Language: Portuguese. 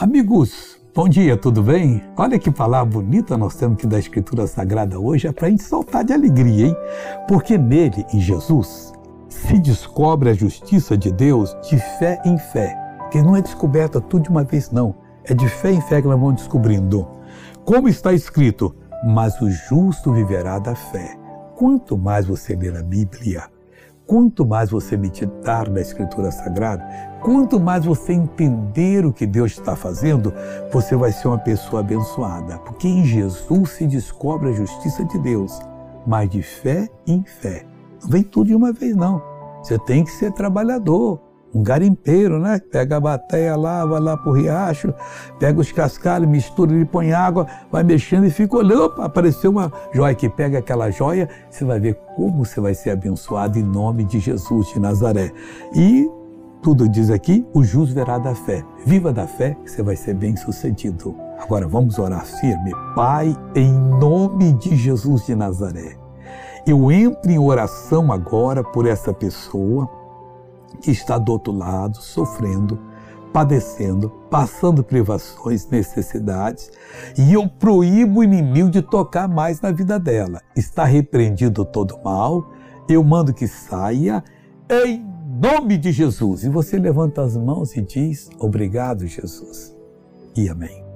Amigos, bom dia, tudo bem? Olha que palavra bonita nós temos que da Escritura Sagrada hoje, é para a gente saltar de alegria, hein? Porque nele, em Jesus, se descobre a justiça de Deus de fé em fé. Que não é descoberta tudo de uma vez, não. É de fé em fé que nós vamos descobrindo. Como está escrito, mas o justo viverá da fé. Quanto mais você ler a Bíblia, quanto mais você meditar na Escritura Sagrada, quanto mais você entender o que Deus está fazendo, você vai ser uma pessoa abençoada. Porque em Jesus se descobre a justiça de Deus, mas de fé em fé. Não vem tudo de uma vez, não. Você tem que ser trabalhador um garimpeiro, né? Pega a bateia lá, vai lá pro riacho, pega os cascalhos, mistura, ele põe água, vai mexendo e fica olhando. Opa, apareceu uma joia que pega aquela joia, você vai ver como você vai ser abençoado em nome de Jesus de Nazaré. E tudo diz aqui, o justo verá da fé. Viva da fé, você vai ser bem sucedido. Agora vamos orar firme. Pai, em nome de Jesus de Nazaré, eu entro em oração agora por essa pessoa que está do outro lado, sofrendo, padecendo, passando privações, necessidades, e eu proíbo o inimigo de tocar mais na vida dela. Está repreendido todo mal, eu mando que saia em nome de Jesus. E você levanta as mãos e diz: Obrigado, Jesus. E amém.